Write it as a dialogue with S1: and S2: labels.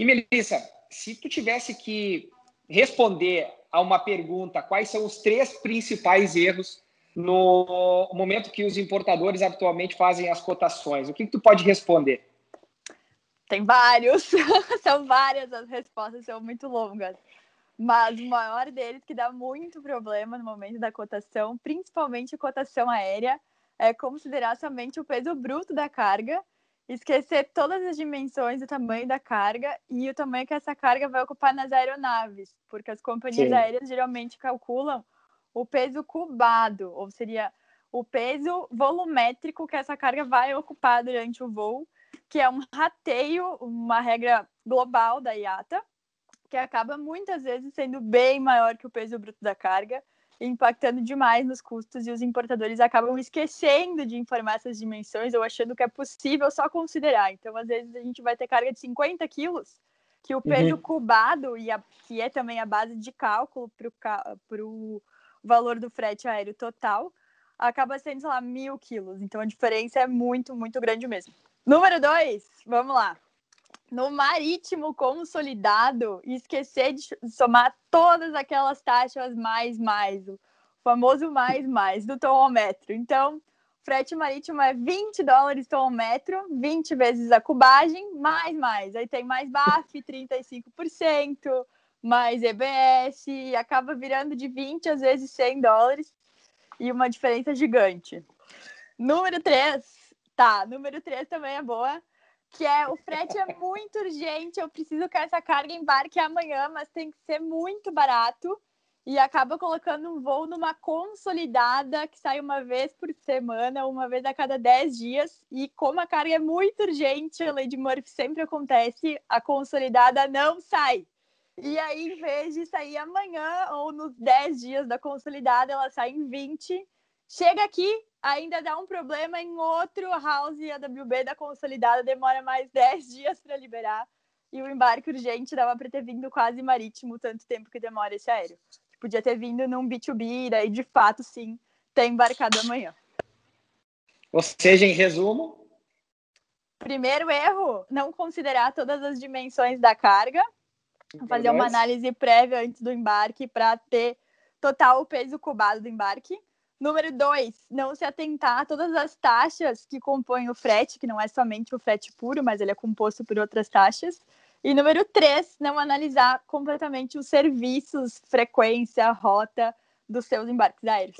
S1: E Melissa, se tu tivesse que responder a uma pergunta, quais são os três principais erros no momento que os importadores atualmente fazem as cotações, o que, que tu pode responder?
S2: Tem vários, são várias as respostas, são muito longas. Mas o maior deles que dá muito problema no momento da cotação, principalmente cotação aérea, é considerar somente o peso bruto da carga, esquecer todas as dimensões do tamanho da carga e o tamanho que essa carga vai ocupar nas aeronaves, porque as companhias Sim. aéreas geralmente calculam o peso cubado, ou seria o peso volumétrico que essa carga vai ocupar durante o voo que é um rateio, uma regra global da IATA, que acaba muitas vezes sendo bem maior que o peso bruto da carga, impactando demais nos custos e os importadores acabam esquecendo de informar essas dimensões ou achando que é possível só considerar. Então, às vezes, a gente vai ter carga de 50 quilos, que o peso uhum. cubado, e a, que é também a base de cálculo para o valor do frete aéreo total, acaba sendo, sei lá, mil quilos. Então, a diferença é muito, muito grande mesmo. Número dois, vamos lá. No marítimo consolidado, esquecer de somar todas aquelas taxas mais, mais, o famoso mais, mais do tomometro. Então, frete marítimo é 20 dólares tomometro, 20 vezes a cubagem, mais, mais. Aí tem mais BAF, 35%, mais EBS, acaba virando de 20 às vezes 100 dólares e uma diferença gigante. Número 3, Tá, número 3 também é boa, que é o frete é muito urgente, eu preciso que essa carga embarque amanhã, mas tem que ser muito barato e acaba colocando um voo numa consolidada que sai uma vez por semana, uma vez a cada 10 dias. E como a carga é muito urgente, a Lady Murphy sempre acontece, a consolidada não sai. E aí, em vez de sair amanhã ou nos 10 dias da consolidada, ela sai em 20. Chega aqui, ainda dá um problema em outro house AWB da consolidada, demora mais 10 dias para liberar. E o embarque urgente dava para ter vindo quase marítimo, tanto tempo que demora esse aéreo. Podia ter vindo num B2B, e daí de fato, sim, ter embarcado amanhã.
S1: Ou seja, em resumo.
S2: Primeiro erro, não considerar todas as dimensões da carga. Fazer uma análise prévia antes do embarque para ter total o peso cubado do embarque. Número dois, não se atentar a todas as taxas que compõem o frete, que não é somente o frete puro, mas ele é composto por outras taxas. E número três, não analisar completamente os serviços, frequência, rota dos seus embarques aéreos.